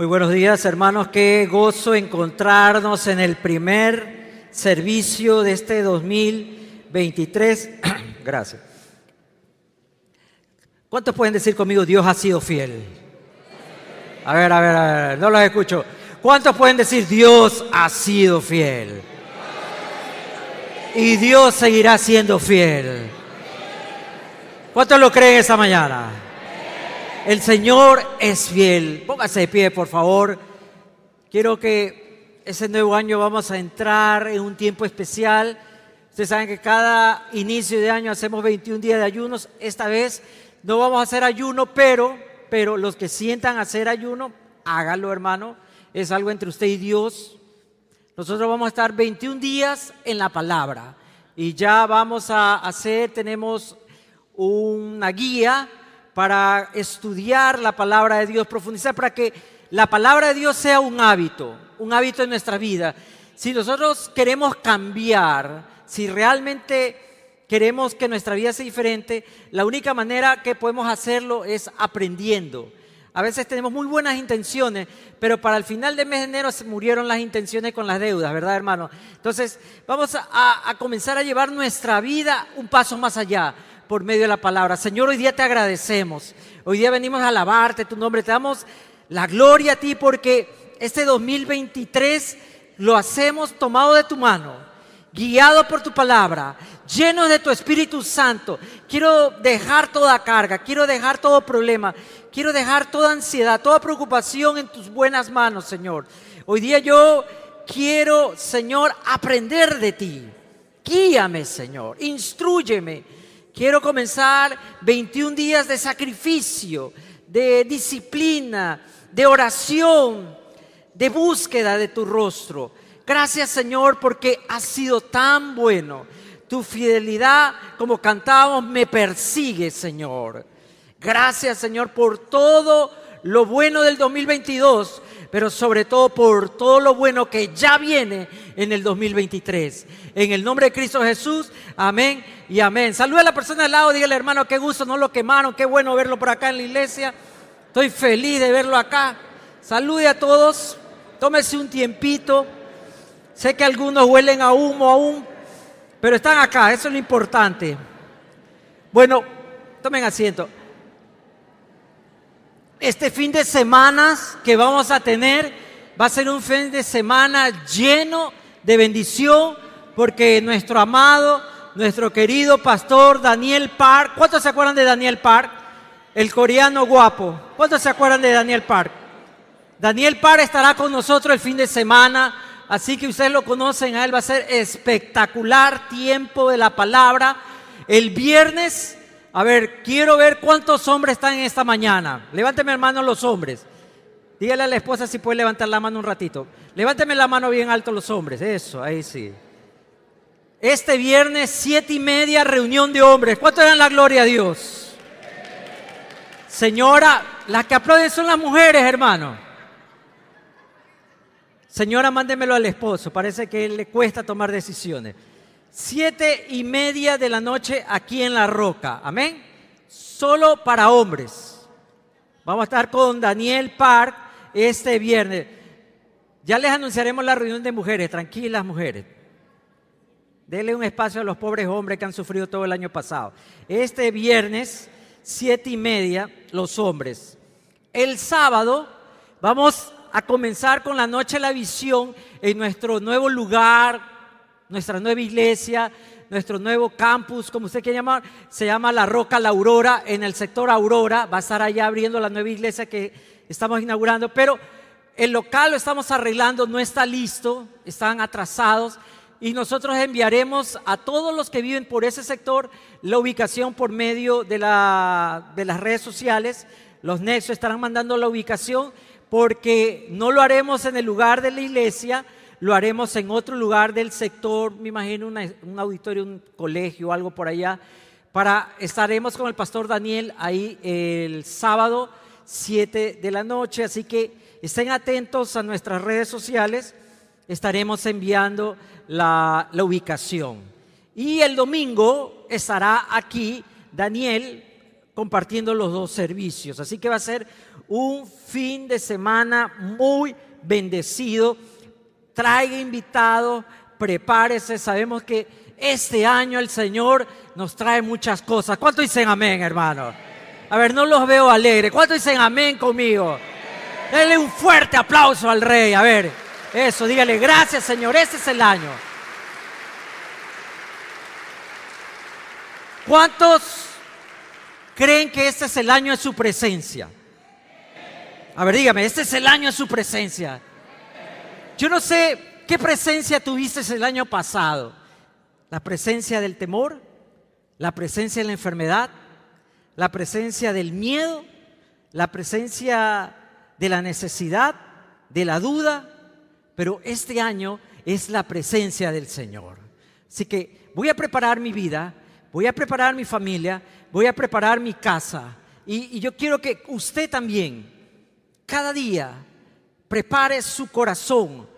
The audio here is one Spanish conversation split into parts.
Muy buenos días, hermanos. Qué gozo encontrarnos en el primer servicio de este 2023. Gracias. ¿Cuántos pueden decir conmigo, Dios ha sido fiel? A ver, a ver, a ver, no los escucho. ¿Cuántos pueden decir, Dios ha sido fiel? Y Dios seguirá siendo fiel. ¿Cuántos lo creen esta mañana? El Señor es fiel. Póngase de pie, por favor. Quiero que ese nuevo año vamos a entrar en un tiempo especial. Ustedes saben que cada inicio de año hacemos 21 días de ayunos. Esta vez no vamos a hacer ayuno, pero, pero los que sientan hacer ayuno, háganlo, hermano. Es algo entre usted y Dios. Nosotros vamos a estar 21 días en la palabra y ya vamos a hacer, tenemos una guía para estudiar la palabra de Dios, profundizar para que la palabra de Dios sea un hábito, un hábito en nuestra vida. Si nosotros queremos cambiar, si realmente queremos que nuestra vida sea diferente, la única manera que podemos hacerlo es aprendiendo. A veces tenemos muy buenas intenciones, pero para el final del mes de enero se murieron las intenciones con las deudas, ¿verdad, hermano? Entonces, vamos a, a comenzar a llevar nuestra vida un paso más allá por medio de la palabra. Señor, hoy día te agradecemos. Hoy día venimos a alabarte tu nombre. Te damos la gloria a ti porque este 2023 lo hacemos tomado de tu mano, guiado por tu palabra, lleno de tu Espíritu Santo. Quiero dejar toda carga, quiero dejar todo problema, quiero dejar toda ansiedad, toda preocupación en tus buenas manos, Señor. Hoy día yo quiero, Señor, aprender de ti. Guíame, Señor, instruyeme Quiero comenzar 21 días de sacrificio, de disciplina, de oración, de búsqueda de tu rostro. Gracias Señor porque has sido tan bueno. Tu fidelidad, como cantábamos, me persigue Señor. Gracias Señor por todo lo bueno del 2022, pero sobre todo por todo lo bueno que ya viene en el 2023. En el nombre de Cristo Jesús, amén y amén. Saluda a la persona al lado, dígale hermano, qué gusto, no lo quemaron, qué bueno verlo por acá en la iglesia. Estoy feliz de verlo acá. Salude a todos, tómese un tiempito. Sé que algunos huelen a humo aún, pero están acá, eso es lo importante. Bueno, tomen asiento este fin de semana que vamos a tener va a ser un fin de semana lleno de bendición porque nuestro amado, nuestro querido pastor Daniel Park, ¿cuántos se acuerdan de Daniel Park? El coreano guapo. ¿Cuántos se acuerdan de Daniel Park? Daniel Park estará con nosotros el fin de semana, así que ustedes lo conocen, a él va a ser espectacular tiempo de la palabra. El viernes a ver, quiero ver cuántos hombres están en esta mañana. Levánteme hermano los hombres. Dígale a la esposa si puede levantar la mano un ratito. Levánteme la mano bien alto los hombres. Eso, ahí sí. Este viernes, siete y media, reunión de hombres. ¿Cuánto dan la gloria a Dios? Señora, las que aplauden son las mujeres, hermano. Señora, mándemelo al esposo. Parece que le cuesta tomar decisiones. Siete y media de la noche aquí en La Roca. Amén. Solo para hombres. Vamos a estar con Daniel Park este viernes. Ya les anunciaremos la reunión de mujeres. Tranquilas mujeres. Denle un espacio a los pobres hombres que han sufrido todo el año pasado. Este viernes, siete y media, los hombres. El sábado vamos a comenzar con la noche de la visión en nuestro nuevo lugar nuestra nueva iglesia, nuestro nuevo campus, como usted quiere llamar, se llama La Roca La Aurora, en el sector Aurora, va a estar allá abriendo la nueva iglesia que estamos inaugurando, pero el local lo estamos arreglando, no está listo, están atrasados y nosotros enviaremos a todos los que viven por ese sector la ubicación por medio de, la, de las redes sociales. Los nexos estarán mandando la ubicación porque no lo haremos en el lugar de la iglesia, lo haremos en otro lugar del sector, me imagino un auditorio, un colegio, algo por allá. Para, estaremos con el pastor Daniel ahí el sábado 7 de la noche, así que estén atentos a nuestras redes sociales, estaremos enviando la ubicación. Y el domingo estará aquí Daniel compartiendo los dos servicios, así que va a ser un fin de semana muy bendecido. Traiga invitado, prepárese. Sabemos que este año el Señor nos trae muchas cosas. ¿Cuánto dicen amén, hermano? A ver, no los veo alegres. ¿Cuánto dicen amén conmigo? Denle un fuerte aplauso al rey. A ver, eso, dígale, gracias Señor, este es el año. ¿Cuántos creen que este es el año de su presencia? A ver, dígame, este es el año de su presencia. Yo no sé qué presencia tuviste el año pasado. La presencia del temor, la presencia de la enfermedad, la presencia del miedo, la presencia de la necesidad, de la duda, pero este año es la presencia del Señor. Así que voy a preparar mi vida, voy a preparar mi familia, voy a preparar mi casa. Y, yo quiero que usted también, cada día, prepare su corazón,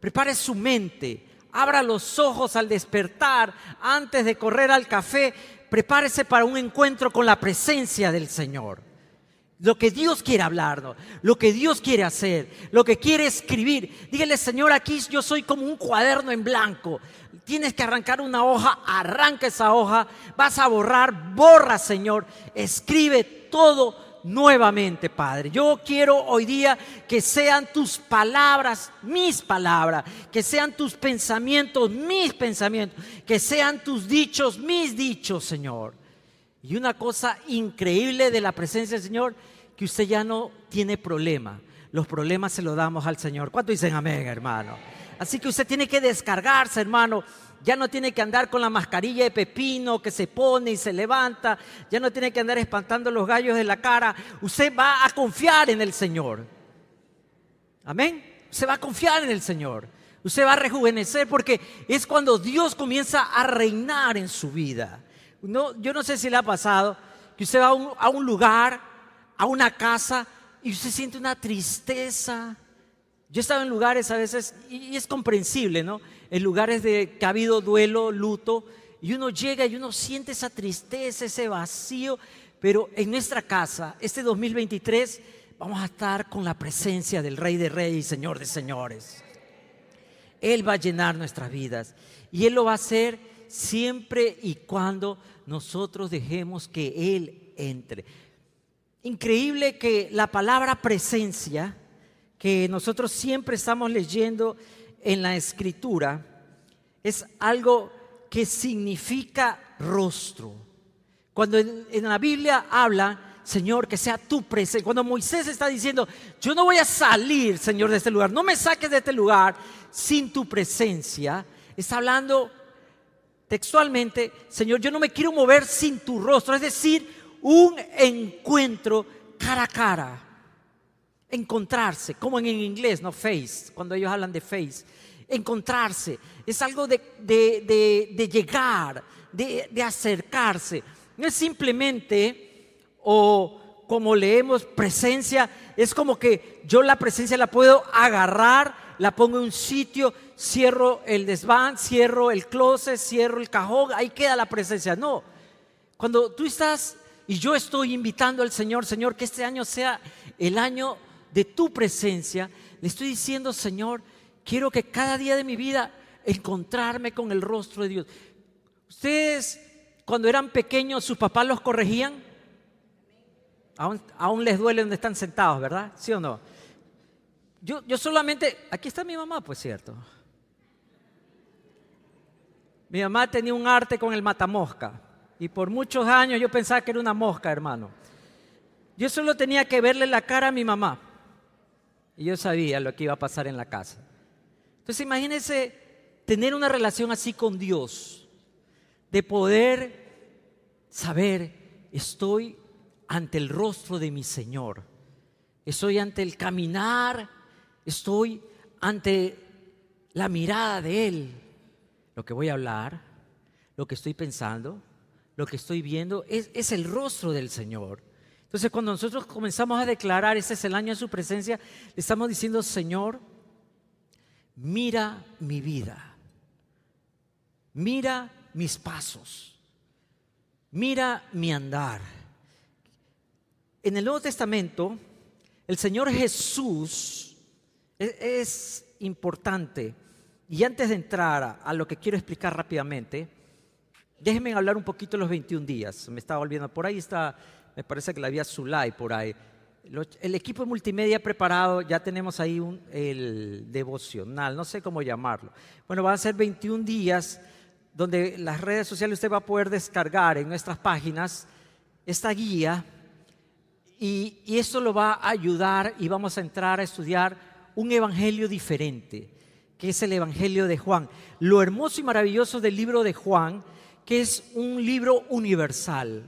prepare su mente, abra los ojos al despertar, antes de correr al café, prepárese para un encuentro con la presencia del Señor lo que Dios quiere hablarnos, lo que Dios quiere hacer, lo que quiere escribir. Dígale, Señor, aquí yo soy como un cuaderno en blanco. Tienes que arrancar una hoja, arranca esa hoja, vas a borrar, borra, Señor, escribe todo nuevamente, Padre. Yo quiero hoy día que sean tus palabras, mis palabras, que sean tus pensamientos, mis pensamientos, que sean tus dichos, mis dichos, Señor. Y una cosa increíble de la presencia del Señor que usted ya no tiene problema. Los problemas se los damos al Señor. ¿Cuánto dicen amén, hermano? Así que usted tiene que descargarse, hermano. Ya no tiene que andar con la mascarilla de pepino que se pone y se levanta. Ya no tiene que andar espantando los gallos de la cara. Usted va a confiar en el Señor. Amén. Usted va a confiar en el Señor. Usted va a rejuvenecer porque es cuando Dios comienza a reinar en su vida. No, yo no sé si le ha pasado que usted va a un, lugar a una casa y usted siente una tristeza. Yo he estado en lugares a veces, y es comprensible, ¿no? En lugares de que ha habido duelo, luto, y uno llega y uno siente esa tristeza, ese vacío, pero en nuestra casa, este 2023, vamos a estar con la presencia del Rey de Reyes y Señor de Señores. Él va a llenar nuestras vidas y Él lo va a hacer siempre y cuando nosotros dejemos que Él entre. Increíble que la palabra presencia, que nosotros siempre estamos leyendo en la escritura, es algo que significa rostro. Cuando en, la Biblia habla, Señor, que sea tu presencia. Cuando Moisés está diciendo, yo no voy a salir, Señor, de este lugar, no me saques de este lugar sin tu presencia, está hablando textualmente, Señor, yo no me quiero mover sin tu rostro. Es decir, un encuentro cara a cara. Encontrarse, como en inglés, no face, cuando ellos hablan de face. Encontrarse es algo de, llegar, de, acercarse. No es simplemente, o como leemos, presencia, es como que yo la presencia la puedo agarrar, la pongo en un sitio, cierro el desván, cierro el closet, cierro el cajón, ahí queda la presencia. No, cuando tú estás y yo estoy invitando al Señor, Señor, que este año sea el año de tu presencia. Le estoy diciendo, Señor, quiero que cada día de mi vida encontrarme con el rostro de Dios. Ustedes, cuando eran pequeños, sus papás los corregían. Aún, les duele donde están sentados, ¿verdad? ¿Sí o no? Yo, yo solamente, aquí está mi mamá, pues cierto. Mi mamá tenía un arte con el matamosca. Y por muchos años yo pensaba que era una mosca, hermano. Yo solo tenía que verle la cara a mi mamá. Y yo sabía lo que iba a pasar en la casa. Entonces imagínense tener una relación así con Dios. De poder saber, estoy ante el rostro de mi Señor. Estoy ante el caminar. Estoy ante la mirada de Él. Lo que voy a hablar, lo que estoy pensando, lo que estoy viendo es, el rostro del Señor. Entonces cuando nosotros comenzamos a declarar, ese es el año de su presencia, le estamos diciendo, Señor, mira mi vida, mira mis pasos, mira mi andar. En el Nuevo Testamento, el Señor Jesús es, es importante. Y antes de entrar a, lo que quiero explicar rápidamente, déjenme hablar un poquito de los 21 días. Me estaba olvidando, por ahí está, me parece que la había Zulay por ahí. El equipo multimedia preparado, ya tenemos ahí un, el devocional, no sé cómo llamarlo. Bueno, van a ser 21 días donde las redes sociales usted va a poder descargar en nuestras páginas esta guía y, y esto lo va a ayudar y vamos a entrar a estudiar un evangelio diferente, que es el evangelio de Juan. Lo hermoso y maravilloso del libro de Juan, que es un libro universal.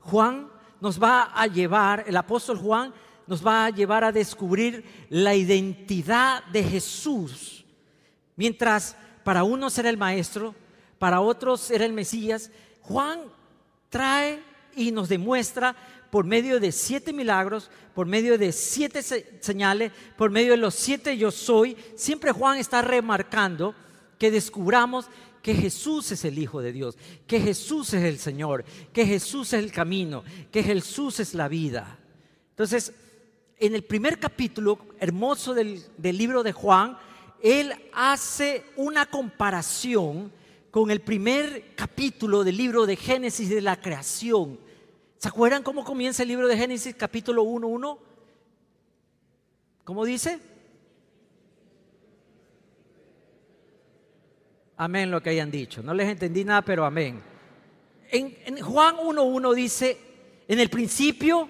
Juan nos va a llevar, el apóstol Juan nos va a llevar a descubrir la identidad de Jesús. Mientras para unos era el maestro, para otros era el Mesías, Juan trae y nos demuestra por medio de siete milagros, por medio de siete señales, por medio de los siete yo soy, siempre Juan está remarcando que descubramos que Jesús es el Hijo de Dios, que Jesús es el Señor, que Jesús es el camino, que Jesús es la vida. Entonces, en el primer capítulo hermoso del, libro de Juan, él hace una comparación con el primer capítulo del libro de Génesis de la creación. ¿Se acuerdan cómo comienza el libro de Génesis capítulo 1.1? ¿Cómo dice? Amén lo que hayan dicho. No les entendí nada, pero amén. En, Juan 1.1 dice, en el principio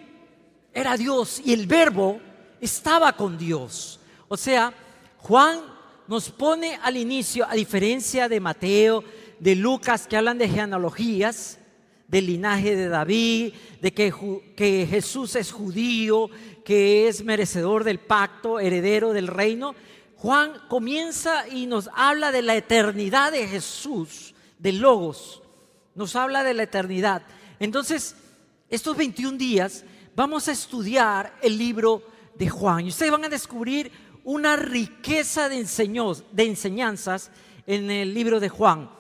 era Dios y el verbo estaba con Dios. O sea, Juan nos pone al inicio, a diferencia de Mateo, de Lucas, que hablan de genealogías, del linaje de David, de que, que Jesús es judío, que es merecedor del pacto, heredero del reino. Juan comienza y nos habla de la eternidad de Jesús, de Logos. Nos habla de la eternidad. Entonces, estos 21 días vamos a estudiar el libro de Juan. Y ustedes van a descubrir una riqueza de, de enseñanzas en el libro de Juan.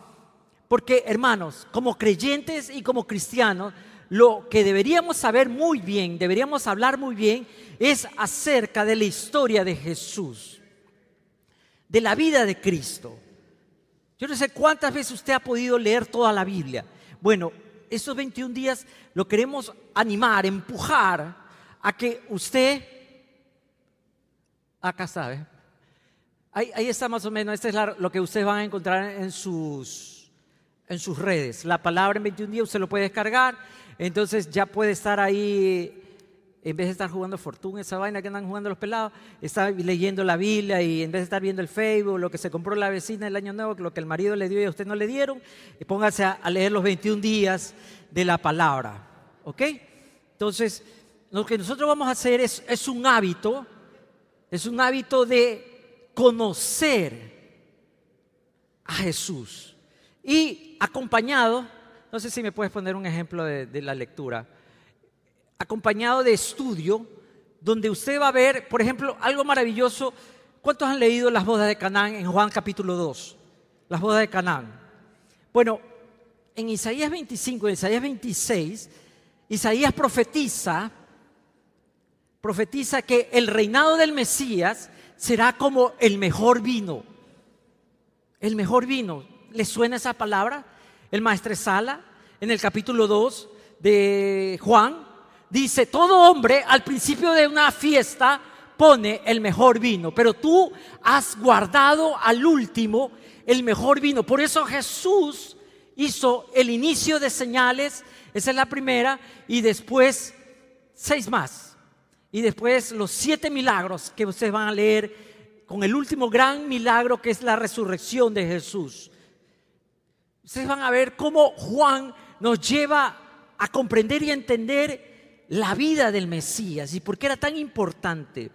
Porque, hermanos, como creyentes y como cristianos, lo que deberíamos saber muy bien, deberíamos hablar muy bien, es acerca de la historia de Jesús de la vida de Cristo. Yo no sé cuántas veces usted ha podido leer toda la Biblia. Bueno, estos 21 días lo queremos animar, empujar a que usted, acá sabe, ahí, ahí está más o menos, este es lo que ustedes van a encontrar en sus, en sus redes. La palabra en 21 días usted lo puede descargar, entonces ya puede estar ahí en vez de estar jugando Fortuna, esa vaina que andan jugando los pelados, está leyendo la Biblia y en vez de estar viendo el Facebook, lo que se compró la vecina el año nuevo, lo que el marido le dio y a usted no le dieron, y póngase a, leer los 21 días de la palabra. ¿Ok? Entonces, lo que nosotros vamos a hacer es, es un hábito, es un hábito de conocer a Jesús. Y acompañado, no sé si me puedes poner un ejemplo de la lectura acompañado de estudio, donde usted va a ver, por ejemplo, algo maravilloso. ¿Cuántos han leído las bodas de Canaán en Juan capítulo 2? Las bodas de Canaán. Bueno, en Isaías 25, en Isaías 26, Isaías profetiza, profetiza que el reinado del Mesías será como el mejor vino. El mejor vino. ¿Le suena esa palabra? El maestresala, en el capítulo 2 de Juan, dice, todo hombre al principio de una fiesta pone el mejor vino, pero tú has guardado al último el mejor vino. Por eso Jesús hizo el inicio de señales, esa es la primera, y después seis más. Y después los siete milagros que ustedes van a leer con el último gran milagro que es la resurrección de Jesús. Ustedes van a ver cómo Juan nos lleva a comprender y entender la vida del Mesías y por qué era tan importante.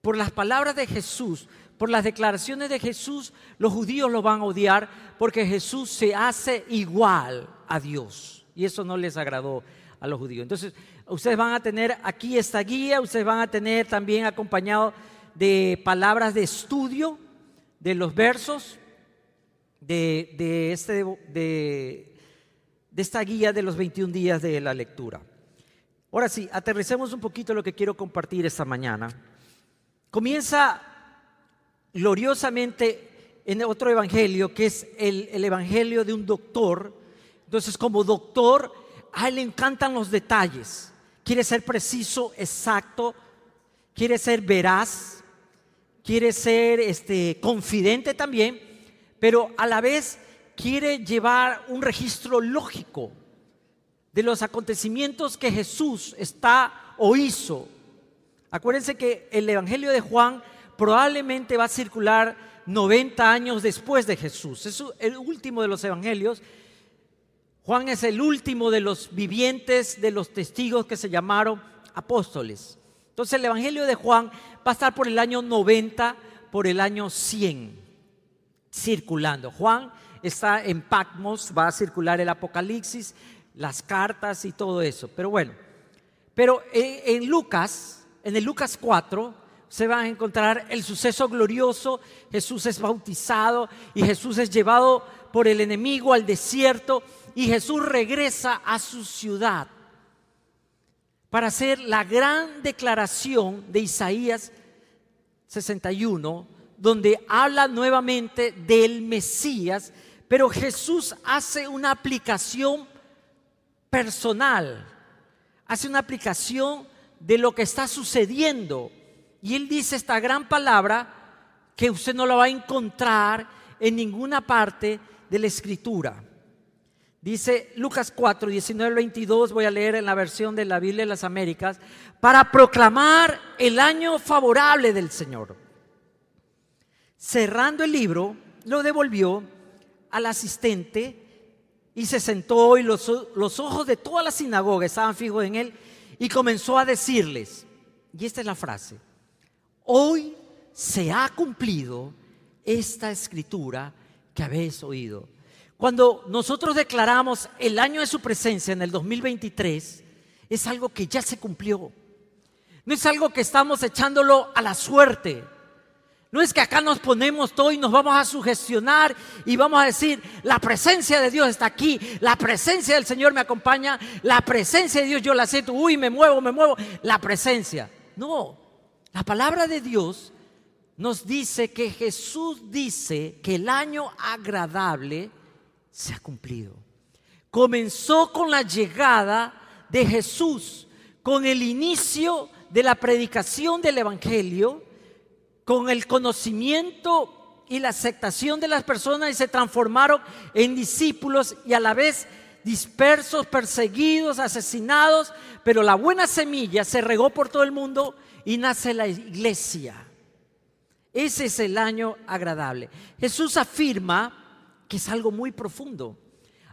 Por las palabras de Jesús, por las declaraciones de Jesús, los judíos lo van a odiar porque Jesús se hace igual a Dios. Y eso no les agradó a los judíos. Entonces, ustedes van a tener aquí esta guía, ustedes van a tener también acompañado de palabras de estudio de los versos de, de este, de, de esta guía de los 21 días de la lectura. Ahora sí, aterricemos un poquito lo que quiero compartir esta mañana. Comienza gloriosamente en otro evangelio, que es el, el evangelio de un doctor. Entonces, como doctor, a él le encantan los detalles. Quiere ser preciso, exacto, quiere ser veraz, quiere ser este, confidente también, pero a la vez quiere llevar un registro lógico de los acontecimientos que Jesús está o hizo. Acuérdense que el Evangelio de Juan probablemente va a circular 90 años después de Jesús. Es el último de los evangelios. Juan es el último de los vivientes, de los testigos que se llamaron apóstoles. Entonces el Evangelio de Juan va a estar por el año 90, por el año 100, circulando. Juan está en Patmos, va a circular el Apocalipsis, las cartas y todo eso. Pero bueno, pero en, Lucas, en el Lucas 4, se va a encontrar el suceso glorioso, Jesús es bautizado y Jesús es llevado por el enemigo al desierto y Jesús regresa a su ciudad para hacer la gran declaración de Isaías 61, donde habla nuevamente del Mesías, pero Jesús hace una aplicación personal, hace una aplicación de lo que está sucediendo. Y él dice esta gran palabra que usted no la va a encontrar en ninguna parte de la escritura. Dice Lucas 4, 19 22, voy a leer en la versión de la Biblia de las Américas, para proclamar el año favorable del Señor. Cerrando el libro, lo devolvió al asistente y se sentó y los, los ojos de toda la sinagoga estaban fijos en él y comenzó a decirles, y esta es la frase, hoy se ha cumplido esta escritura que habéis oído. Cuando nosotros declaramos el año de su presencia en el 2023, es algo que ya se cumplió. No es algo que estamos echándolo a la suerte. No es que acá nos ponemos todo y nos vamos a sugestionar y vamos a decir, la presencia de Dios está aquí, la presencia del Señor me acompaña, la presencia de Dios yo la siento, uy, me muevo, me muevo, la presencia. No, la palabra de Dios nos dice que Jesús dice que el año agradable se ha cumplido. Comenzó con la llegada de Jesús, con el inicio de la predicación del Evangelio con el conocimiento y la aceptación de las personas y se transformaron en discípulos y a la vez dispersos, perseguidos, asesinados, pero la buena semilla se regó por todo el mundo y nace la iglesia. Ese es el año agradable. Jesús afirma que es algo muy profundo.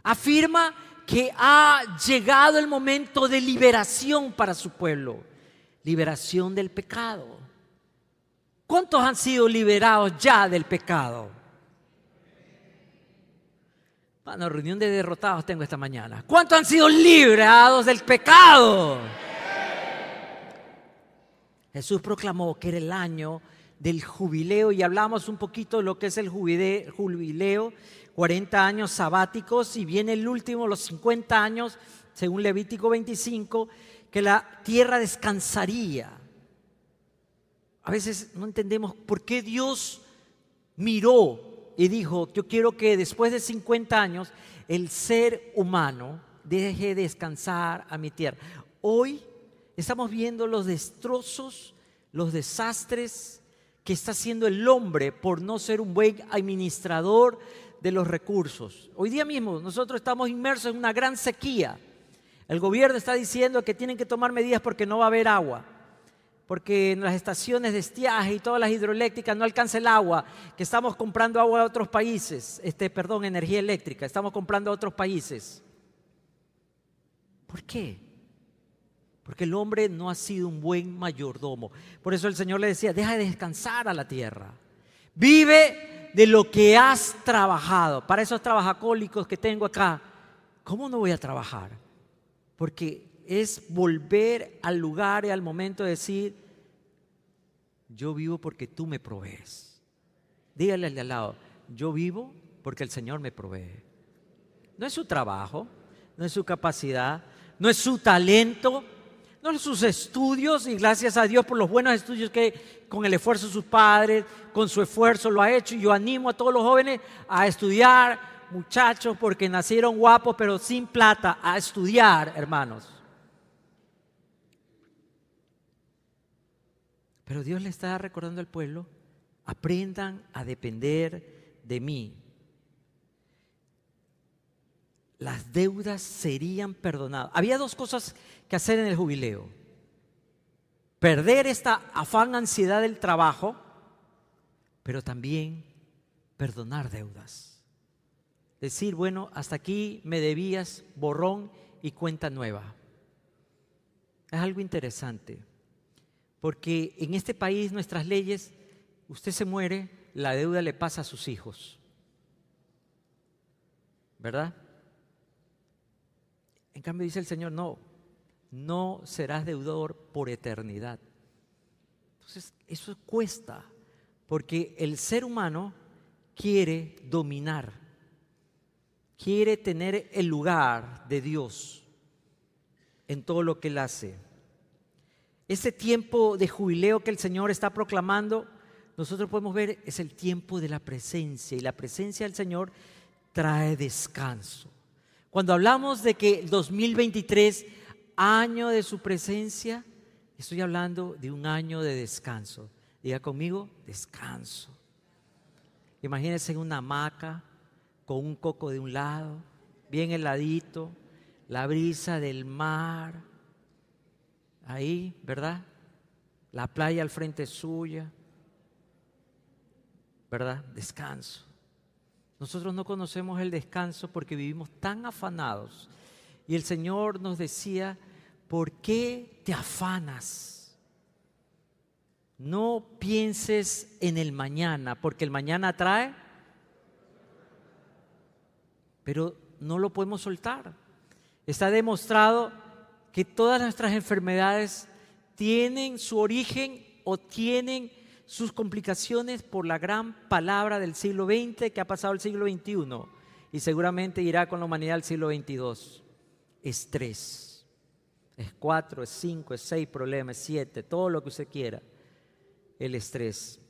Afirma que ha llegado el momento de liberación para su pueblo, liberación del pecado ¿Cuántos han sido liberados ya del pecado? Bueno, reunión de derrotados tengo esta mañana. ¿Cuántos han sido liberados del pecado? Jesús proclamó que era el año del jubileo y hablamos un poquito de lo que es el jubileo, 40 años sabáticos y viene el último, los 50 años, según Levítico 25, que la tierra descansaría a veces no entendemos por qué Dios miró y dijo, yo quiero que después de 50 años el ser humano deje descansar a mi tierra. Hoy estamos viendo los destrozos, los desastres que está haciendo el hombre por no ser un buen administrador de los recursos. Hoy día mismo nosotros estamos inmersos en una gran sequía. El gobierno está diciendo que tienen que tomar medidas porque no va a haber agua porque en las estaciones de estiaje y todas las hidroeléctricas no alcanza el agua, que estamos comprando agua a otros países, este, perdón, energía eléctrica, estamos comprando a otros países. ¿Por qué? Porque el hombre no ha sido un buen mayordomo. Por eso el Señor le decía, deja de descansar a la tierra. Vive de lo que has trabajado. Para esos trabajacólicos que tengo acá, ¿cómo no voy a trabajar? Porque es volver al lugar y al momento de decir, yo vivo porque tú me provees. Dígale al de al lado, yo vivo porque el Señor me provee. No es su trabajo, no es su capacidad, no es su talento, no sus estudios, y gracias a Dios por los buenos estudios que con el esfuerzo de sus padres, con su esfuerzo lo ha hecho. Y yo animo a todos los jóvenes a estudiar, muchachos, porque nacieron guapos, pero sin plata, a estudiar, hermanos. Pero Dios le está recordando al pueblo, aprendan a depender de mí. Las deudas serían perdonadas. Había dos cosas que hacer en el jubileo. Perder esta afán, ansiedad del trabajo, pero también perdonar deudas. Decir, bueno, hasta aquí me debías borrón y cuenta nueva. Es algo interesante, porque en este país nuestras leyes, usted se muere, la deuda le pasa a sus hijos. ¿Verdad? En cambio dice el Señor, no, no serás deudor por eternidad. Entonces, eso cuesta, porque el ser humano quiere dominar, quiere tener el lugar de Dios en todo lo que él hace. Ese tiempo de jubileo que el Señor está proclamando, nosotros podemos ver, es el tiempo de la presencia y la presencia del Señor trae descanso. Cuando hablamos de que el 2023 año de su presencia, estoy hablando de un año de descanso. Diga conmigo, descanso. Imagínense en una hamaca con un coco de un lado, bien heladito, la brisa del mar, ahí, ¿verdad? La playa al frente suya, ¿verdad? Descanso. Nosotros no conocemos el descanso porque vivimos tan afanados y el Señor nos decía, ¿por qué te afanas? No pienses en el mañana, porque el mañana trae, pero no lo podemos soltar. Está demostrado que todas nuestras enfermedades tienen su origen o tienen sus complicaciones por la gran palabra del siglo XX que ha pasado el siglo XXI y seguramente irá con la humanidad al siglo XXII estrés. Es cuatro, es cinco, es seis problemas, es siete, todo lo que usted quiera. El estrés.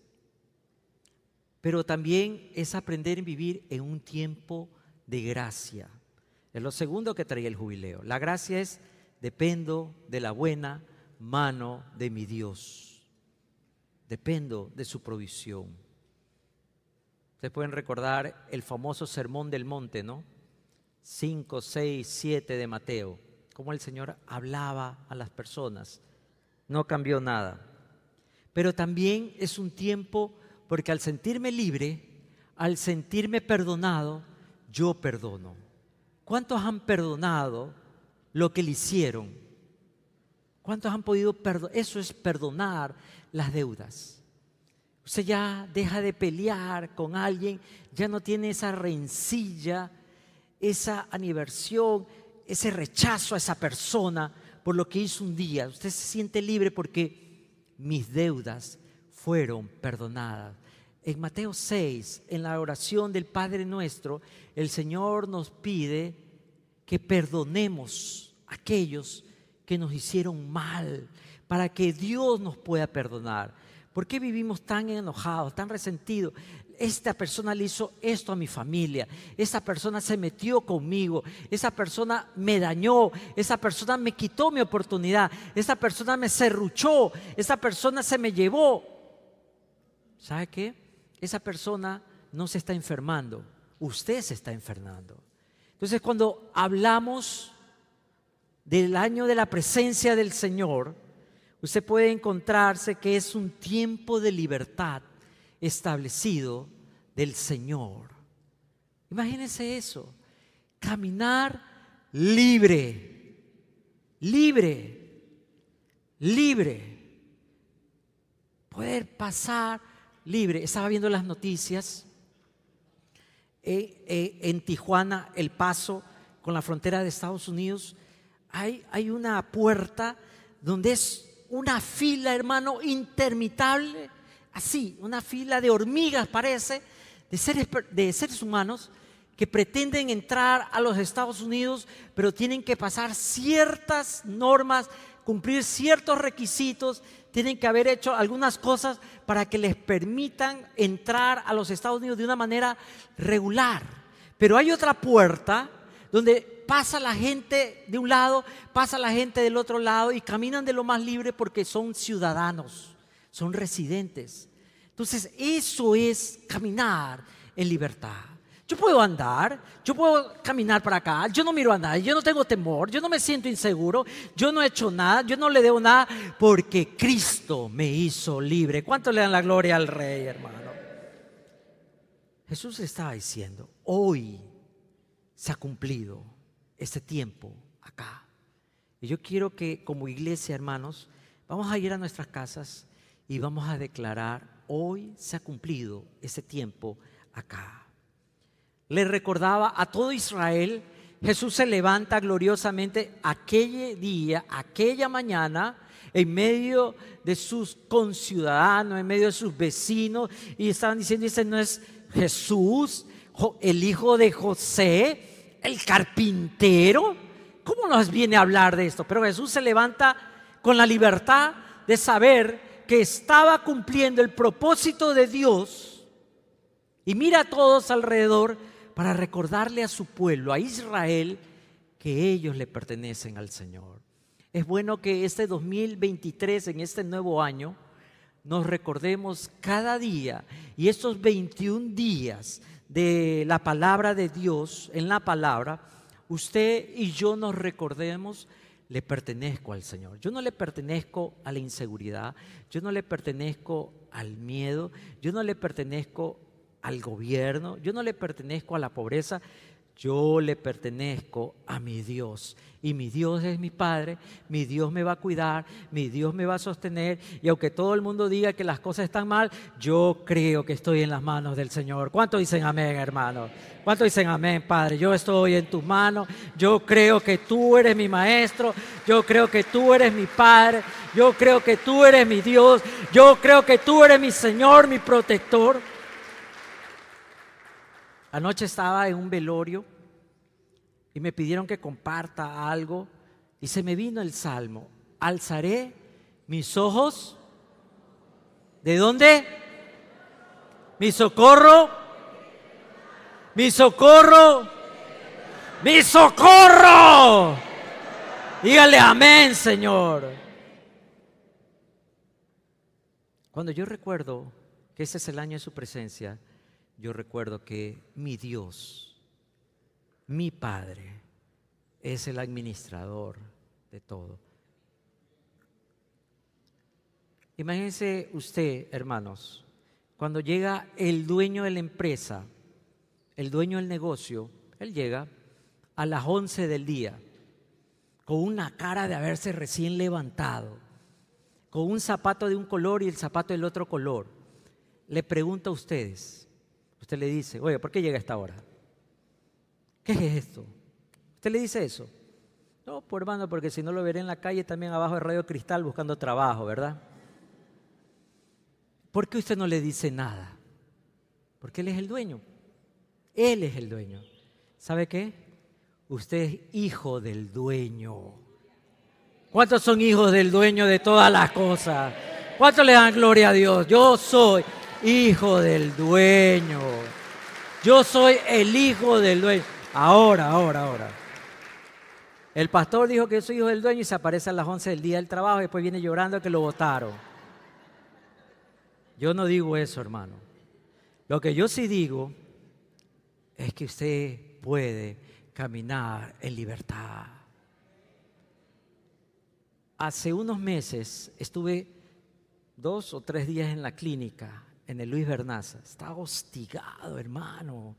Pero también es aprender a vivir en un tiempo de gracia. Es lo segundo que traía el jubileo. La gracia es dependo de la buena mano de mi Dios. Dependo de su provisión. Ustedes pueden recordar el famoso sermón del monte, ¿no? 5, 6, 7 de Mateo, cómo el Señor hablaba a las personas. No cambió nada. Pero también es un tiempo porque al sentirme libre, al sentirme perdonado, yo perdono. ¿Cuántos han perdonado lo que le hicieron? ¿Cuántos han podido perdonar? Eso es perdonar las deudas. Usted ya deja de pelear con alguien, ya no tiene esa rencilla, esa aniversión, ese rechazo a esa persona por lo que hizo un día. Usted se siente libre porque mis deudas fueron perdonadas. En Mateo 6, en la oración del Padre nuestro, el Señor nos pide que perdonemos a aquellos que nos hicieron mal, para que Dios nos pueda perdonar. ¿Por qué vivimos tan enojados, tan resentidos? esta persona le hizo esto a mi familia, esa persona se metió conmigo, esa persona me dañó, esa persona me quitó mi oportunidad, esa persona me serruchó, esa persona se me llevó. ¿Sabe qué? Esa persona no se está enfermando, usted se está enfermando. Entonces cuando hablamos del año de la presencia del Señor, usted puede encontrarse que es un tiempo de libertad establecido del Señor. Imagínense eso, caminar libre, libre, libre, poder pasar libre. Estaba viendo las noticias eh, eh, en Tijuana, El Paso, con la frontera de Estados Unidos, hay, hay una puerta donde es una fila, hermano, intermitable así, una fila de hormigas parece, de seres, de seres humanos que pretenden entrar a los Estados Unidos, pero tienen que pasar ciertas normas, cumplir ciertos requisitos, tienen que haber hecho algunas cosas para que les permitan entrar a los Estados Unidos de una manera regular. Pero hay otra puerta donde pasa la gente de un lado, pasa la gente del otro lado y caminan de lo más libre porque son ciudadanos, son residentes. Entonces, eso es caminar en libertad. Yo puedo andar, yo puedo caminar para acá, yo no miro a nadie, yo no tengo temor, yo no me siento inseguro, yo no he hecho nada, yo no le debo nada, porque Cristo me hizo libre. ¿Cuánto le dan la gloria al Rey, hermano? Jesús estaba diciendo, hoy se ha cumplido este tiempo acá. Y yo quiero que como iglesia, hermanos, vamos a ir a nuestras casas y vamos a declarar, hoy se ha cumplido este tiempo acá le recordaba a todo Israel, Jesús se levanta gloriosamente aquel día, aquella mañana, en medio de sus conciudadanos, en medio de sus vecinos, y estaban diciendo, ese no es Jesús, el hijo de José, el carpintero. ¿Cómo nos viene a hablar de esto? Pero Jesús se levanta con la libertad de saber que estaba cumpliendo el propósito de Dios y mira a todos alrededor para recordarle a su pueblo, a Israel, que ellos le pertenecen al Señor. Es bueno que este 2023, en este nuevo año, nos recordemos cada día y estos 21 días de la palabra de Dios, en la palabra, usted y yo nos recordemos, le pertenezco al Señor. Yo no le pertenezco a la inseguridad, yo no le pertenezco al miedo, yo no le pertenezco al gobierno, yo no le pertenezco a la pobreza, yo le pertenezco a mi Dios. Y mi Dios es mi Padre, mi Dios me va a cuidar, mi Dios me va a sostener. Y aunque todo el mundo diga que las cosas están mal, yo creo que estoy en las manos del Señor. ¿Cuánto dicen amén, hermano? ¿Cuánto dicen amén, Padre? Yo estoy en tus manos. Yo creo que tú eres mi maestro. Yo creo que tú eres mi Padre. Yo creo que tú eres mi Dios. Yo creo que tú eres mi Señor, mi protector. Anoche estaba en un velorio y me pidieron que comparta algo y se me vino el salmo. Alzaré mis ojos. ¿De dónde? Mi socorro. Mi socorro. Mi socorro. Dígale amén, Señor. Cuando yo recuerdo que ese es el año de su presencia, yo recuerdo que mi Dios, mi Padre, es el administrador de todo. Imagínense usted, hermanos, cuando llega el dueño de la empresa, el dueño del negocio, él llega a las 11 del día con una cara de haberse recién levantado, con un zapato de un color y el zapato del otro color. Le pregunto a ustedes, Usted le dice, oye, ¿por qué llega a esta hora? ¿Qué es esto? Usted le dice eso. No, por pues, hermano, porque si no lo veré en la calle también abajo de Radio Cristal buscando trabajo, ¿verdad? ¿Por qué usted no le dice nada? Porque Él es el dueño. Él es el dueño. ¿Sabe qué? Usted es hijo del dueño. ¿Cuántos son hijos del dueño de todas las cosas? ¿Cuántos le dan gloria a Dios? Yo soy hijo del dueño. Yo soy el hijo del dueño. Ahora, ahora, ahora. El pastor dijo que yo soy hijo del dueño y se aparece a las 11 del día del trabajo y después viene llorando que lo votaron. Yo no digo eso, hermano. Lo que yo sí digo es que usted puede caminar en libertad. Hace unos meses estuve dos o tres días en la clínica en el Luis Bernaza. Estaba hostigado, hermano.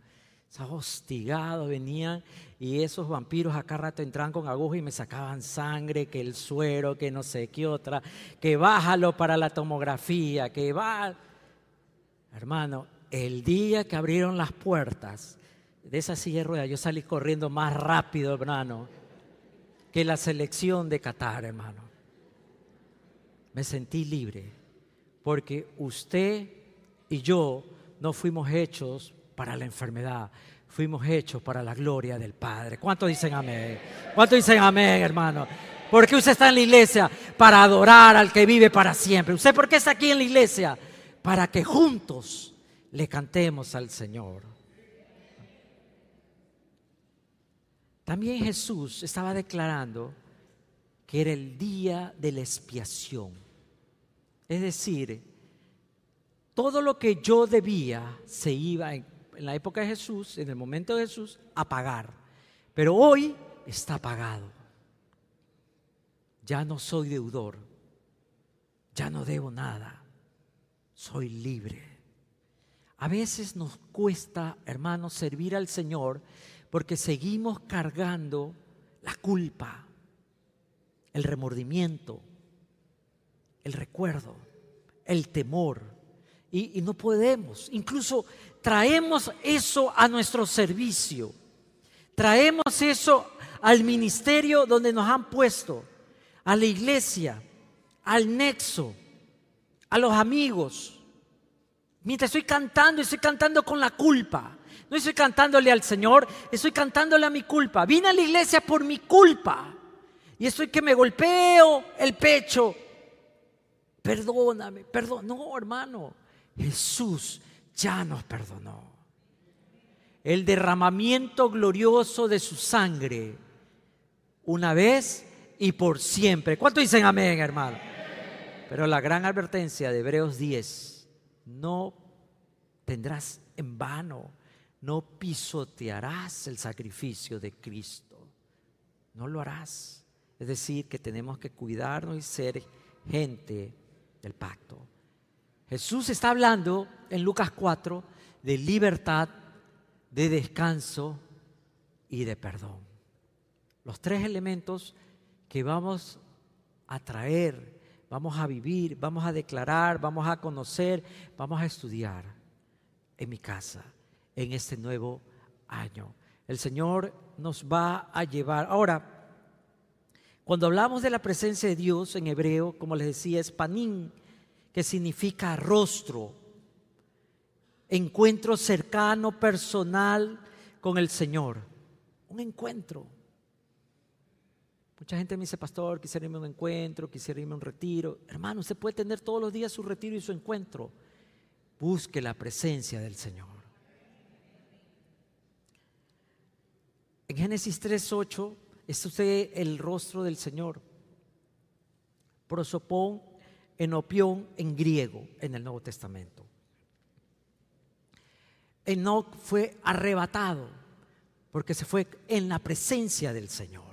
Estaba hostigado, venían y esos vampiros acá rato entraban con aguja y me sacaban sangre, que el suero, que no sé qué otra, que bájalo para la tomografía, que va. Hermano, el día que abrieron las puertas de esa silla de ruedas, yo salí corriendo más rápido, hermano, que la selección de Qatar, hermano. Me sentí libre, porque usted y yo no fuimos hechos para la enfermedad, fuimos hechos para la gloria del Padre. ¿Cuántos dicen amén? ¿Cuántos dicen amén, hermano? ¿Por qué usted está en la iglesia? Para adorar al que vive para siempre. ¿Usted por qué está aquí en la iglesia? Para que juntos le cantemos al Señor. También Jesús estaba declarando que era el día de la expiación. Es decir, todo lo que yo debía se iba en, la época de Jesús, en el momento de Jesús, a pagar. Pero hoy está pagado. Ya no soy deudor. Ya no debo nada. Soy libre. A veces nos cuesta, hermanos, servir al Señor porque seguimos cargando la culpa, el remordimiento, el recuerdo, el temor. Y, no podemos. Incluso traemos eso a nuestro servicio. Traemos eso al ministerio donde nos han puesto, a la iglesia, al nexo, a los amigos. Mientras estoy cantando, estoy cantando con la culpa. No estoy cantándole al Señor, estoy cantándole a mi culpa. Vine a la iglesia por mi culpa. Y estoy que me golpeo el pecho. Perdóname, perdón. No, hermano. Jesús ya nos perdonó. El derramamiento glorioso de su sangre. Una vez y por siempre. ¿Cuánto dicen amén, hermano? Pero la gran advertencia de Hebreos 10, no tendrás en vano, no pisotearás el sacrificio de Cristo. No lo harás. Es decir, que tenemos que cuidarnos y ser gente del pacto. Jesús está hablando en Lucas 4 de libertad, de descanso y de perdón. Los tres elementos que vamos a traer, vamos a vivir, vamos a declarar, vamos a conocer, vamos a estudiar en mi casa en este nuevo año. El Señor nos va a llevar. Ahora, cuando hablamos de la presencia de Dios en hebreo, como les decía, es panín, que significa rostro, encuentro cercano, personal con el Señor. Un encuentro. Mucha gente me dice, pastor, quisiera irme a un encuentro, quisiera irme a un retiro. Hermano, usted puede tener todos los días su retiro y su encuentro. Busque la presencia del Señor. En Génesis 3.8 es usted el rostro del Señor. Prosopón, enopión en griego en el Nuevo Testamento. Enoch fue arrebatado porque se fue en la presencia del Señor.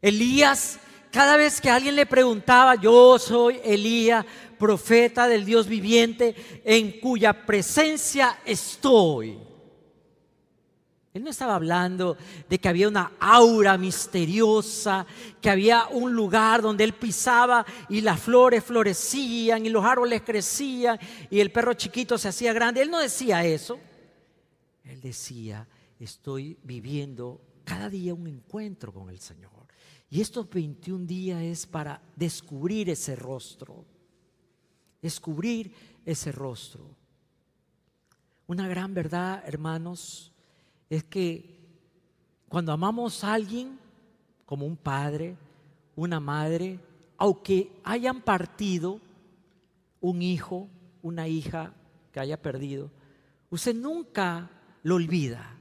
Elías, cada vez que alguien le preguntaba, yo soy Elías, profeta del Dios viviente, en cuya presencia estoy. Él no estaba hablando de que había una aura misteriosa, que había un lugar donde él pisaba y las flores florecían y los árboles crecían y el perro chiquito se hacía grande. Él no decía eso. Él decía, estoy viviendo cada día un encuentro con el Señor. Y estos 21 días es para descubrir ese rostro. Descubrir ese rostro. Una gran verdad, hermanos es que cuando amamos a alguien, como un padre, una madre, aunque hayan partido un hijo, una hija que haya perdido, usted nunca lo olvida,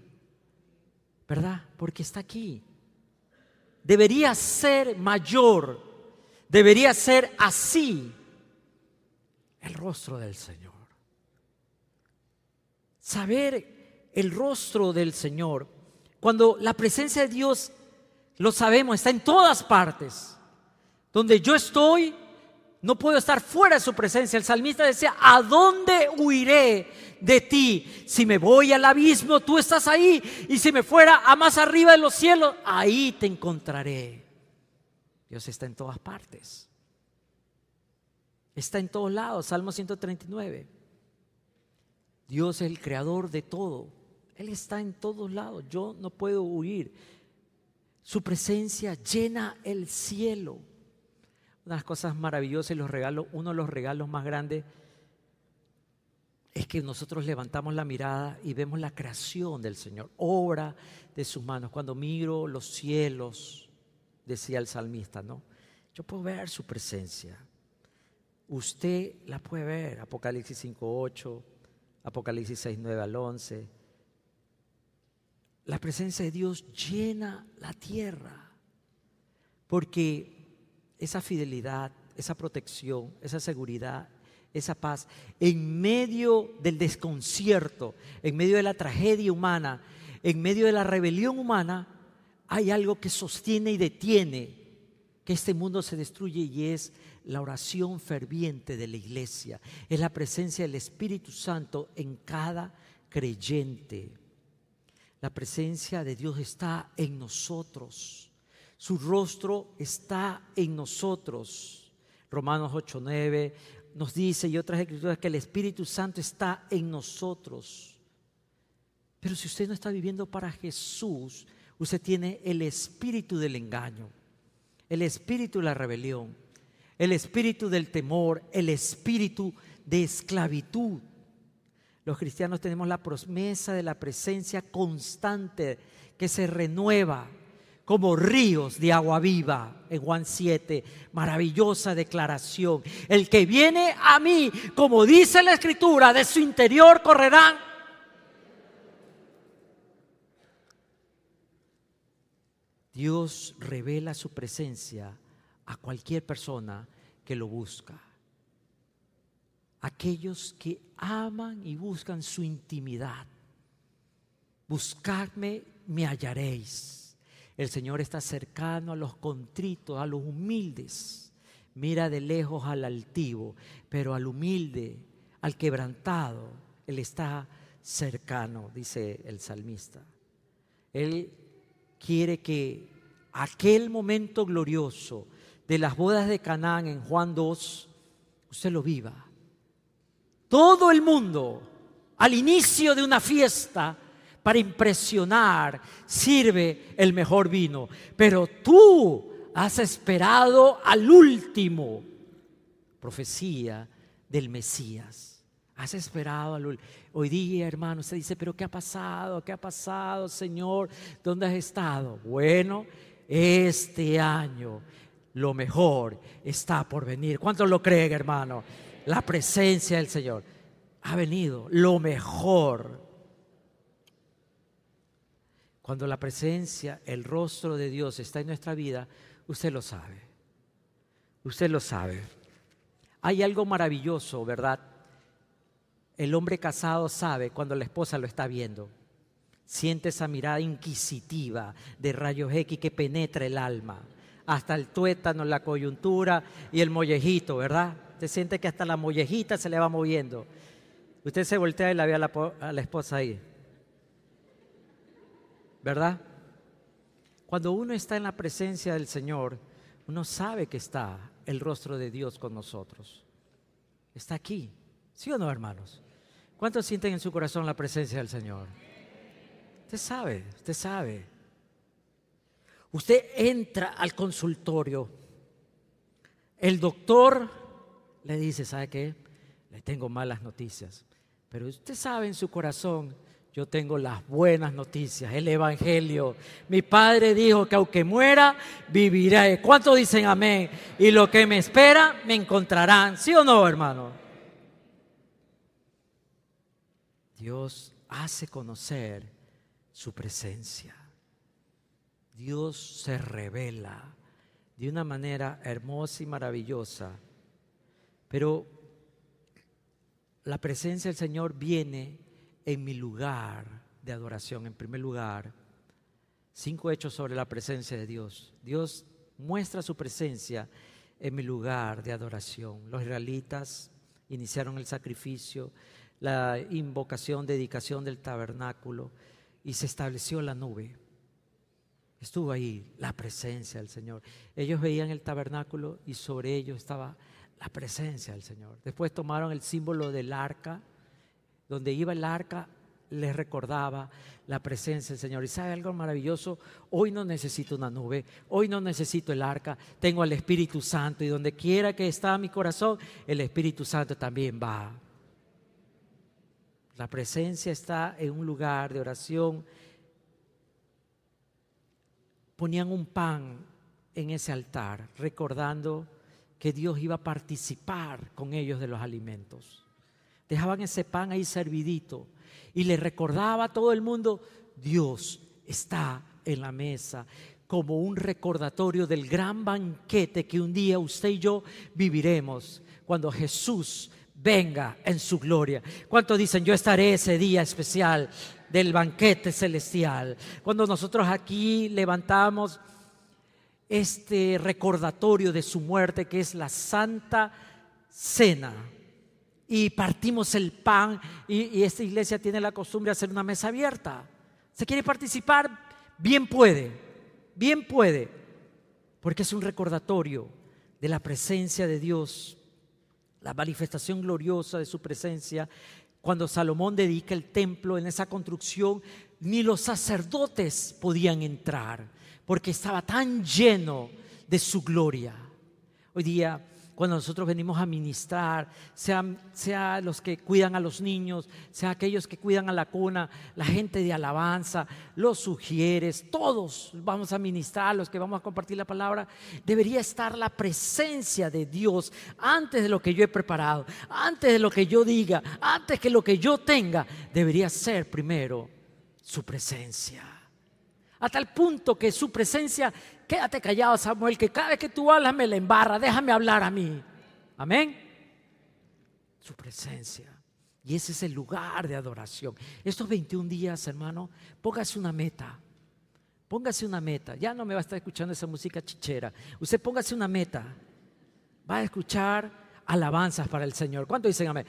¿verdad? Porque está aquí. Debería ser mayor, debería ser así el rostro del Señor. Saber el rostro del Señor. Cuando la presencia de Dios, lo sabemos, está en todas partes. Donde yo estoy, no puedo estar fuera de su presencia. El salmista decía, ¿a dónde huiré de ti? Si me voy al abismo, tú estás ahí. Y si me fuera a más arriba de los cielos, ahí te encontraré. Dios está en todas partes. Está en todos lados. Salmo 139. Dios es el creador de todo. Él está en todos lados. Yo no puedo huir. Su presencia llena el cielo. Una de las cosas maravillosas y los regalos, uno de los regalos más grandes es que nosotros levantamos la mirada y vemos la creación del Señor, obra de sus manos. Cuando miro los cielos, decía el salmista, ¿no? Yo puedo ver su presencia. Usted la puede ver, Apocalipsis 5.8, Apocalipsis 6.9 al 11. La presencia de Dios llena la tierra, porque esa fidelidad, esa protección, esa seguridad, esa paz, en medio del desconcierto, en medio de la tragedia humana, en medio de la rebelión humana, hay algo que sostiene y detiene que este mundo se destruye y es la oración ferviente de la iglesia, es la presencia del Espíritu Santo en cada creyente. La presencia de Dios está en nosotros, su rostro está en nosotros. Romanos 8, 9 nos dice y otras escrituras que el Espíritu Santo está en nosotros. Pero si usted no está viviendo para Jesús, usted tiene el espíritu del engaño, el espíritu de la rebelión, el espíritu del temor, el espíritu de esclavitud. Los cristianos tenemos la promesa de la presencia constante que se renueva como ríos de agua viva en Juan 7. Maravillosa declaración. El que viene a mí, como dice la escritura, de su interior correrán. Dios revela su presencia a cualquier persona que lo busca. Aquellos que aman y buscan su intimidad. Buscadme, me hallaréis. El Señor está cercano a los contritos, a los humildes. Mira de lejos al altivo, pero al humilde, al quebrantado, Él está cercano, dice el salmista. Él quiere que aquel momento glorioso de las bodas de Canaán en Juan 2, usted lo viva. Todo el mundo, al inicio de una fiesta, para impresionar, sirve el mejor vino. Pero tú has esperado al último. Profecía del Mesías. Has esperado al último. Hoy día, hermano, usted dice, pero ¿qué ha pasado? ¿Qué ha pasado, Señor? ¿Dónde has estado? Bueno, este año lo mejor está por venir. ¿Cuántos lo creen, hermano? La presencia del Señor ha venido, lo mejor. Cuando la presencia, el rostro de Dios está en nuestra vida, usted lo sabe. Usted lo sabe. Hay algo maravilloso, ¿verdad? El hombre casado sabe cuando la esposa lo está viendo. Siente esa mirada inquisitiva de rayos X que penetra el alma hasta el tuétano, la coyuntura y el mollejito, ¿verdad? Usted siente que hasta la mollejita se le va moviendo. Usted se voltea y la ve a la, esposa ahí. ¿Verdad? Cuando uno está en la presencia del Señor, uno sabe que está el rostro de Dios con nosotros. Está aquí. ¿Sí o no, hermanos? ¿Cuántos sienten en su corazón la presencia del Señor? Usted sabe, usted sabe. Usted entra al consultorio. El doctor le dice, ¿sabe qué? Le tengo malas noticias. Pero usted sabe en su corazón, yo tengo las buenas noticias, el Evangelio. Mi padre dijo que aunque muera, viviré. ¿Cuántos dicen amén? Y lo que me espera, me encontrarán. ¿Sí o no, hermano? Dios hace conocer su presencia. Dios se revela de una manera hermosa y maravillosa. Pero la presencia del Señor viene en mi lugar de adoración. En primer lugar, cinco hechos sobre la presencia de Dios. Dios muestra su presencia en mi lugar de adoración. Los israelitas iniciaron el sacrificio, la invocación, dedicación del tabernáculo y se estableció la nube. Estuvo ahí la presencia del Señor. Ellos veían el tabernáculo y sobre ellos estaba la presencia del Señor. Después tomaron el símbolo del arca, donde iba el arca les recordaba la presencia del Señor. Y sabe algo maravilloso, hoy no necesito una nube, hoy no necesito el arca, tengo al Espíritu Santo y donde quiera que está mi corazón, el Espíritu Santo también va. La presencia está en un lugar de oración ponían un pan en ese altar, recordando que Dios iba a participar con ellos de los alimentos. Dejaban ese pan ahí servidito y le recordaba a todo el mundo, Dios está en la mesa como un recordatorio del gran banquete que un día usted y yo viviremos cuando Jesús venga en su gloria. ¿Cuántos dicen, yo estaré ese día especial del banquete celestial? Cuando nosotros aquí levantamos este recordatorio de su muerte, que es la Santa Cena, y partimos el pan, y, esta iglesia tiene la costumbre de hacer una mesa abierta. ¿Se quiere participar? Bien puede, bien puede, porque es un recordatorio de la presencia de Dios la manifestación gloriosa de su presencia, cuando Salomón dedica el templo en esa construcción, ni los sacerdotes podían entrar, porque estaba tan lleno de su gloria. Hoy día cuando nosotros venimos a ministrar, sea los que cuidan a los niños, sea aquellos que cuidan a la cuna, la gente de alabanza, los sugieres, todos vamos a ministrar, los que vamos a compartir la palabra, debería estar la presencia de Dios antes de lo que yo he preparado, antes de lo que yo diga, antes que lo que yo tenga, debería ser primero su presencia. A tal punto que su presencia Quédate callado, Samuel, que cada vez que tú hablas me la embarra. Déjame hablar a mí. Amén. Su presencia. Y ese es el lugar de adoración. Estos 21 días, hermano, póngase una meta. Póngase una meta. Ya no me va a estar escuchando esa música chichera. Usted póngase una meta. Va a escuchar alabanzas para el Señor. ¿Cuánto dicen amén?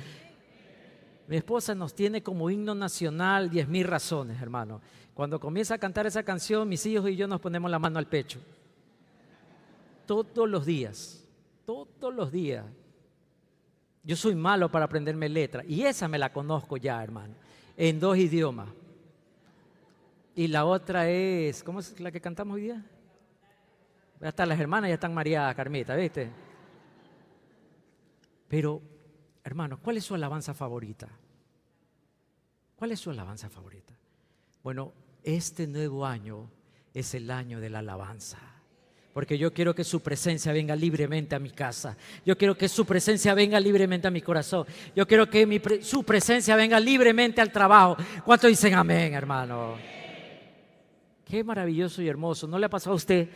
Mi esposa nos tiene como himno nacional diez mil razones, hermano. Cuando comienza a cantar esa canción, mis hijos y yo nos ponemos la mano al pecho. Todos los días, todos los días. Yo soy malo para aprenderme letra y esa me la conozco ya, hermano, en dos idiomas. Y la otra es, ¿cómo es la que cantamos hoy día? Hasta las hermanas ya están mareadas, Carmita, ¿viste? Pero, hermano, ¿cuál es su alabanza favorita? ¿Cuál es su alabanza favorita? Bueno, este nuevo año es el año de la alabanza. Porque yo quiero que su presencia venga libremente a mi casa. Yo quiero que su presencia venga libremente a mi corazón. Yo quiero que su presencia venga libremente al trabajo. ¿Cuántos dicen amén, hermano? Qué maravilloso y hermoso. ¿No le ha pasado a usted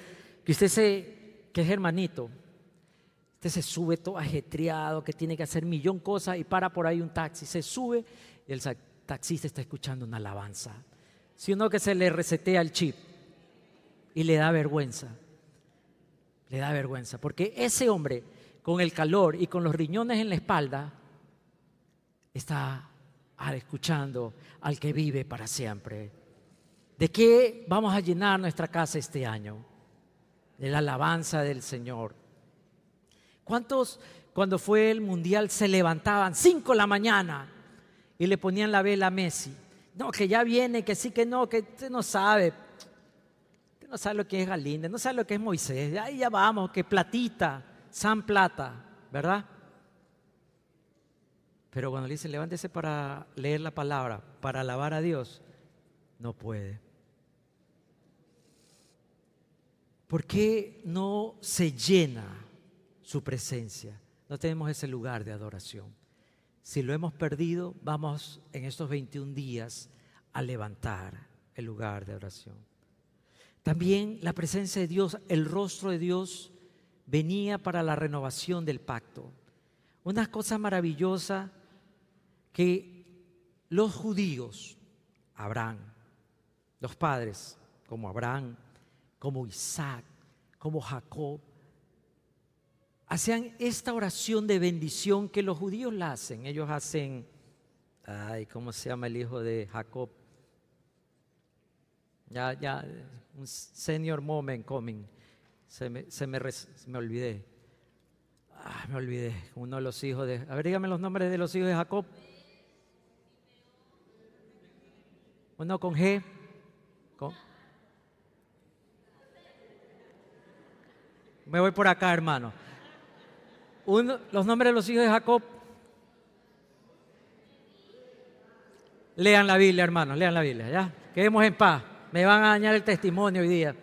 que usted se, que es hermanito? Usted se sube todo ajetreado, que tiene que hacer millón cosas y para por ahí un taxi. Se sube y el taxista está escuchando una alabanza sino que se le resetea el chip y le da vergüenza. Le da vergüenza, porque ese hombre con el calor y con los riñones en la espalda está escuchando al que vive para siempre. ¿De qué vamos a llenar nuestra casa este año? De la alabanza del Señor. ¿Cuántos cuando fue el mundial se levantaban cinco de la mañana y le ponían la vela a Messi? No, que ya viene, que sí, que no, que usted no sabe. Usted no sabe lo que es Galinde, no sabe lo que es Moisés. Ahí ya vamos, que platita, San Plata, ¿verdad? Pero cuando le dice levántese para leer la palabra, para alabar a Dios, no puede. ¿Por qué no se llena su presencia? No tenemos ese lugar de adoración. Si lo hemos perdido, vamos en estos 21 días a levantar el lugar de oración. También la presencia de Dios, el rostro de Dios venía para la renovación del pacto. Una cosa maravillosa que los judíos, Abraham, los padres como Abraham, como Isaac, como Jacob, hacían esta oración de bendición que los judíos la hacen. Ellos hacen, ay, ¿cómo se llama el hijo de Jacob? Ya, ya, un senior moment coming. Se me, se me, olvidé. Ah, me olvidé. Uno de los hijos de. A ver, dígame los nombres de los hijos de Jacob. Uno con G. Me voy por acá, hermano los nombres de los hijos de Jacob. Lean la Biblia, hermanos, lean la Biblia, ¿ya? Quedemos en paz. Me van a dañar el testimonio hoy día.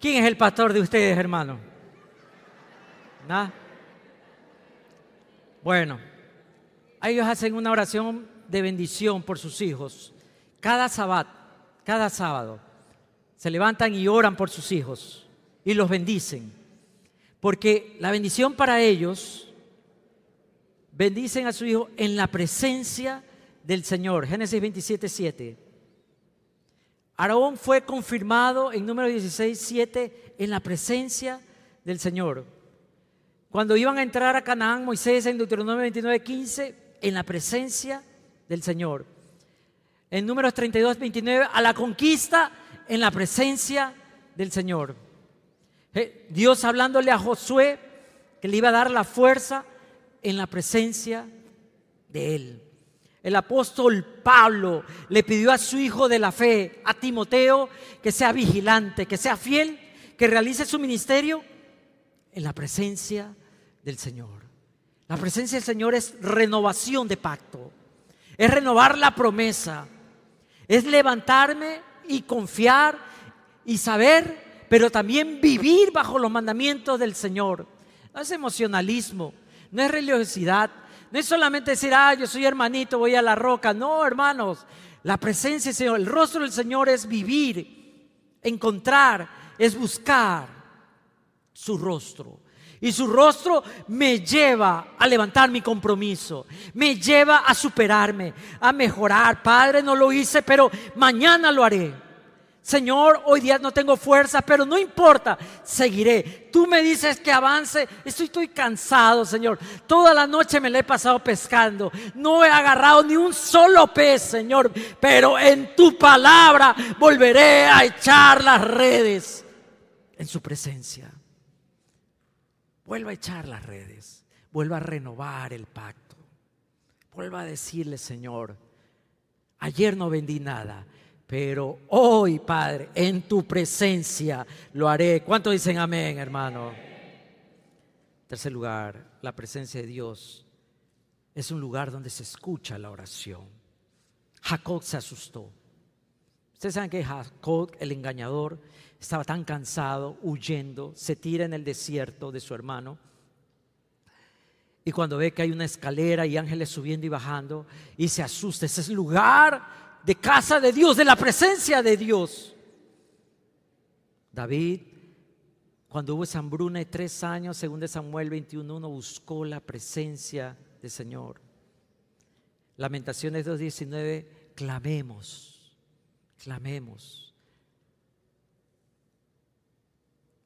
¿Quién es el pastor de ustedes, hermano? ¿Nada? Bueno, ellos hacen una oración de bendición por sus hijos. Cada sábado, cada sábado, se levantan y oran por sus hijos y los bendicen. Porque la bendición para ellos, bendicen a su hijo en la presencia del Señor. Génesis 27, 7. Aarón fue confirmado en número 16, 7 en la presencia del Señor. Cuando iban a entrar a Canaán, Moisés en Deuteronomio 29, 15, en la presencia del Señor. En números 32, 29, a la conquista en la presencia del Señor. Eh, Dios hablándole a Josué que le iba a dar la fuerza en la presencia de él. El apóstol Pablo le pidió a su hijo de la fe, a Timoteo, que sea vigilante, que sea fiel, que realice su ministerio en la presencia del Señor. La presencia del Señor es renovación de pacto, es renovar la promesa, es levantarme y confiar y saber, pero también vivir bajo los mandamientos del Señor. No es emocionalismo, no es religiosidad, no es solamente decir, ah, yo soy hermanito, voy a la roca. No, hermanos, la presencia del Señor, el rostro del Señor es vivir, encontrar, es buscar su rostro. Y su rostro me lleva a levantar mi compromiso, me lleva a superarme, a mejorar. Padre, no lo hice, pero mañana lo haré. Señor, hoy día no tengo fuerza, pero no importa, seguiré. Tú me dices que avance, estoy, cansado, Señor. Toda la noche me la he pasado pescando. No he agarrado ni un solo pez, Señor, pero en tu palabra volveré a echar las redes en su presencia. Vuelva a echar las redes, vuelva a renovar el pacto. Vuelva a decirle, Señor, ayer no vendí nada pero hoy, Padre, en tu presencia lo haré. ¿Cuánto dicen amén, hermano? Tercer lugar, la presencia de Dios es un lugar donde se escucha la oración. Jacob se asustó. Ustedes saben que Jacob, el engañador, estaba tan cansado, huyendo, se tira en el desierto de su hermano. Y cuando ve que hay una escalera y ángeles subiendo y bajando, y se asusta, ese es el lugar de casa de Dios, de la presencia de Dios. David, cuando hubo esa hambruna de tres años, según de Samuel 21.1, buscó la presencia del Señor. Lamentaciones 2.19, clamemos, clamemos.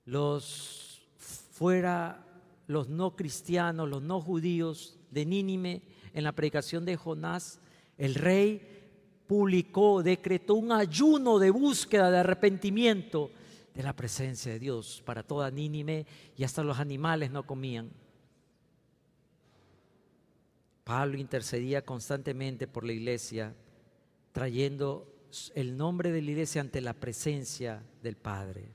Los fuera, los no cristianos, los no judíos de Nínime, en la predicación de Jonás, el rey publicó, decretó un ayuno de búsqueda, de arrepentimiento de la presencia de Dios para toda Nínime y hasta los animales no comían. Pablo intercedía constantemente por la iglesia, trayendo el nombre de la iglesia ante la presencia del Padre.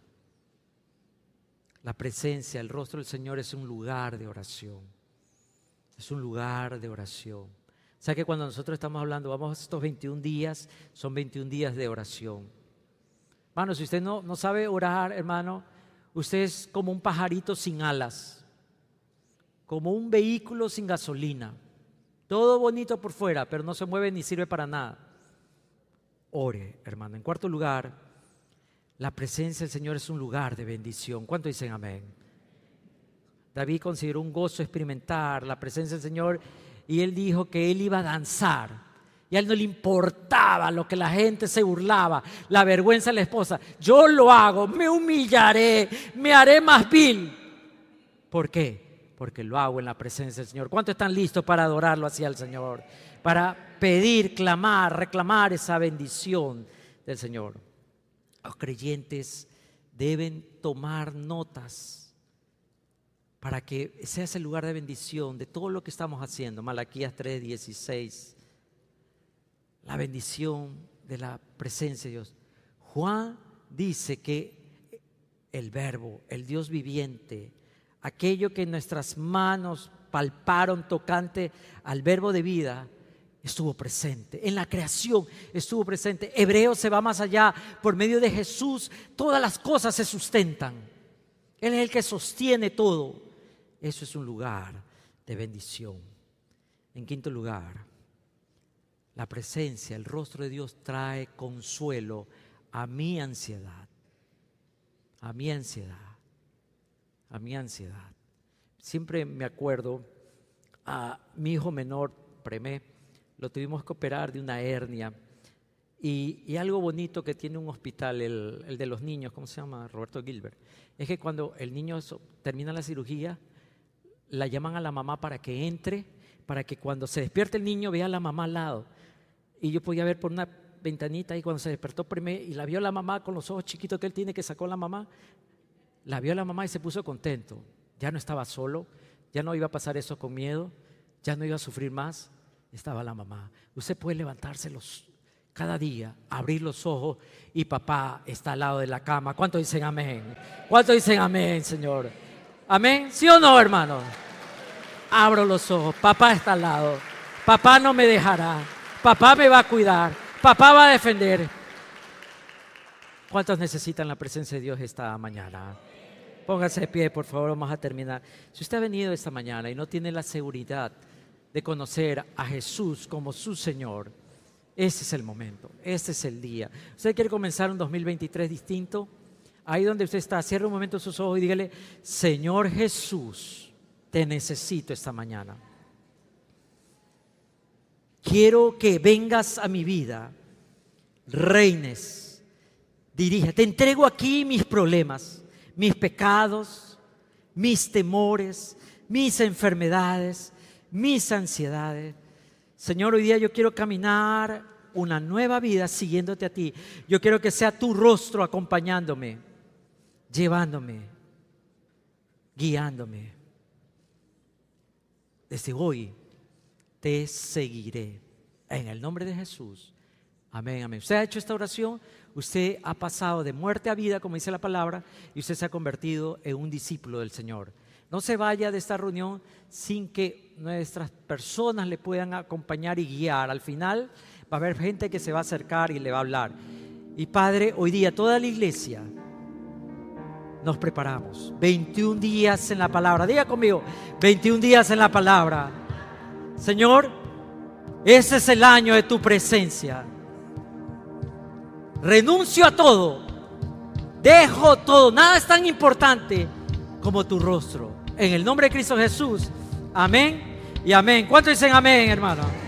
La presencia, el rostro del Señor es un lugar de oración. Es un lugar de oración. O sea que cuando nosotros estamos hablando, vamos a estos 21 días, son 21 días de oración. Hermano, si usted no, no sabe orar, hermano, usted es como un pajarito sin alas, como un vehículo sin gasolina. Todo bonito por fuera, pero no se mueve ni sirve para nada. Ore, hermano. En cuarto lugar, la presencia del Señor es un lugar de bendición. ¿Cuánto dicen amén? David consideró un gozo experimentar la presencia del Señor y él dijo que él iba a danzar. Y a él no le importaba lo que la gente se burlaba, la vergüenza de la esposa. Yo lo hago, me humillaré, me haré más vil. ¿Por qué? Porque lo hago en la presencia del Señor. ¿Cuántos están listos para adorarlo así al Señor? Para pedir, clamar, reclamar esa bendición del Señor. Los creyentes deben tomar notas para que sea ese lugar de bendición de todo lo que estamos haciendo. Malaquías 3:16. La bendición de la presencia de Dios. Juan dice que el verbo, el Dios viviente, aquello que nuestras manos palparon tocante al verbo de vida, estuvo presente, en la creación estuvo presente. Hebreo se va más allá, por medio de Jesús todas las cosas se sustentan. Él es el que sostiene todo. Eso es un lugar de bendición. En quinto lugar, la presencia, el rostro de Dios trae consuelo a mi ansiedad, a mi ansiedad, a mi ansiedad. Siempre me acuerdo a mi hijo menor, Premé, lo tuvimos que operar de una hernia. Y, algo bonito que tiene un hospital, el, de los niños, ¿cómo se llama? Roberto Gilbert, es que cuando el niño termina la cirugía, la llaman a la mamá para que entre, para que cuando se despierte el niño vea a la mamá al lado. Y yo podía ver por una ventanita y cuando se despertó y la vio la mamá con los ojos chiquitos que él tiene que sacó la mamá, la vio la mamá y se puso contento. Ya no estaba solo, ya no iba a pasar eso con miedo, ya no iba a sufrir más, estaba la mamá. Usted puede levantarse cada día, abrir los ojos y papá está al lado de la cama. ¿Cuántos dicen amén? ¿Cuántos dicen amén, Señor? ¿Amén? ¿Sí o no, hermano? Abro los ojos, papá está al lado, papá no me dejará, papá me va a cuidar, papá va a defender. ¿Cuántos necesitan la presencia de Dios esta mañana? Póngase de pie, por favor, vamos a terminar. Si usted ha venido esta mañana y no tiene la seguridad de conocer a Jesús como su Señor, ese es el momento, ese es el día. ¿Usted quiere comenzar un 2023 distinto? Ahí donde usted está, cierre un momento sus ojos y dígale, Señor Jesús, te necesito esta mañana. Quiero que vengas a mi vida, reines, dirija. Te entrego aquí mis problemas mis pecados, mis temores, mis enfermedades, mis ansiedades. Señor, hoy día yo quiero caminar una nueva vida siguiéndote a ti. Yo quiero que sea tu rostro acompañándome, llevándome, guiándome. Desde hoy te seguiré. En el nombre de Jesús. Amén, amén. ¿Usted ha hecho esta oración? Usted ha pasado de muerte a vida, como dice la palabra, y usted se ha convertido en un discípulo del Señor. No se vaya de esta reunión sin que nuestras personas le puedan acompañar y guiar. Al final va a haber gente que se va a acercar y le va a hablar. Y Padre, hoy día toda la iglesia nos preparamos. 21 días en la palabra. Diga conmigo, 21 días en la palabra. Señor, ese es el año de tu presencia renuncio a todo, dejo todo, nada es tan importante como tu rostro. En el nombre de Cristo Jesús, amén y amén. ¿Cuántos dicen amén, hermano?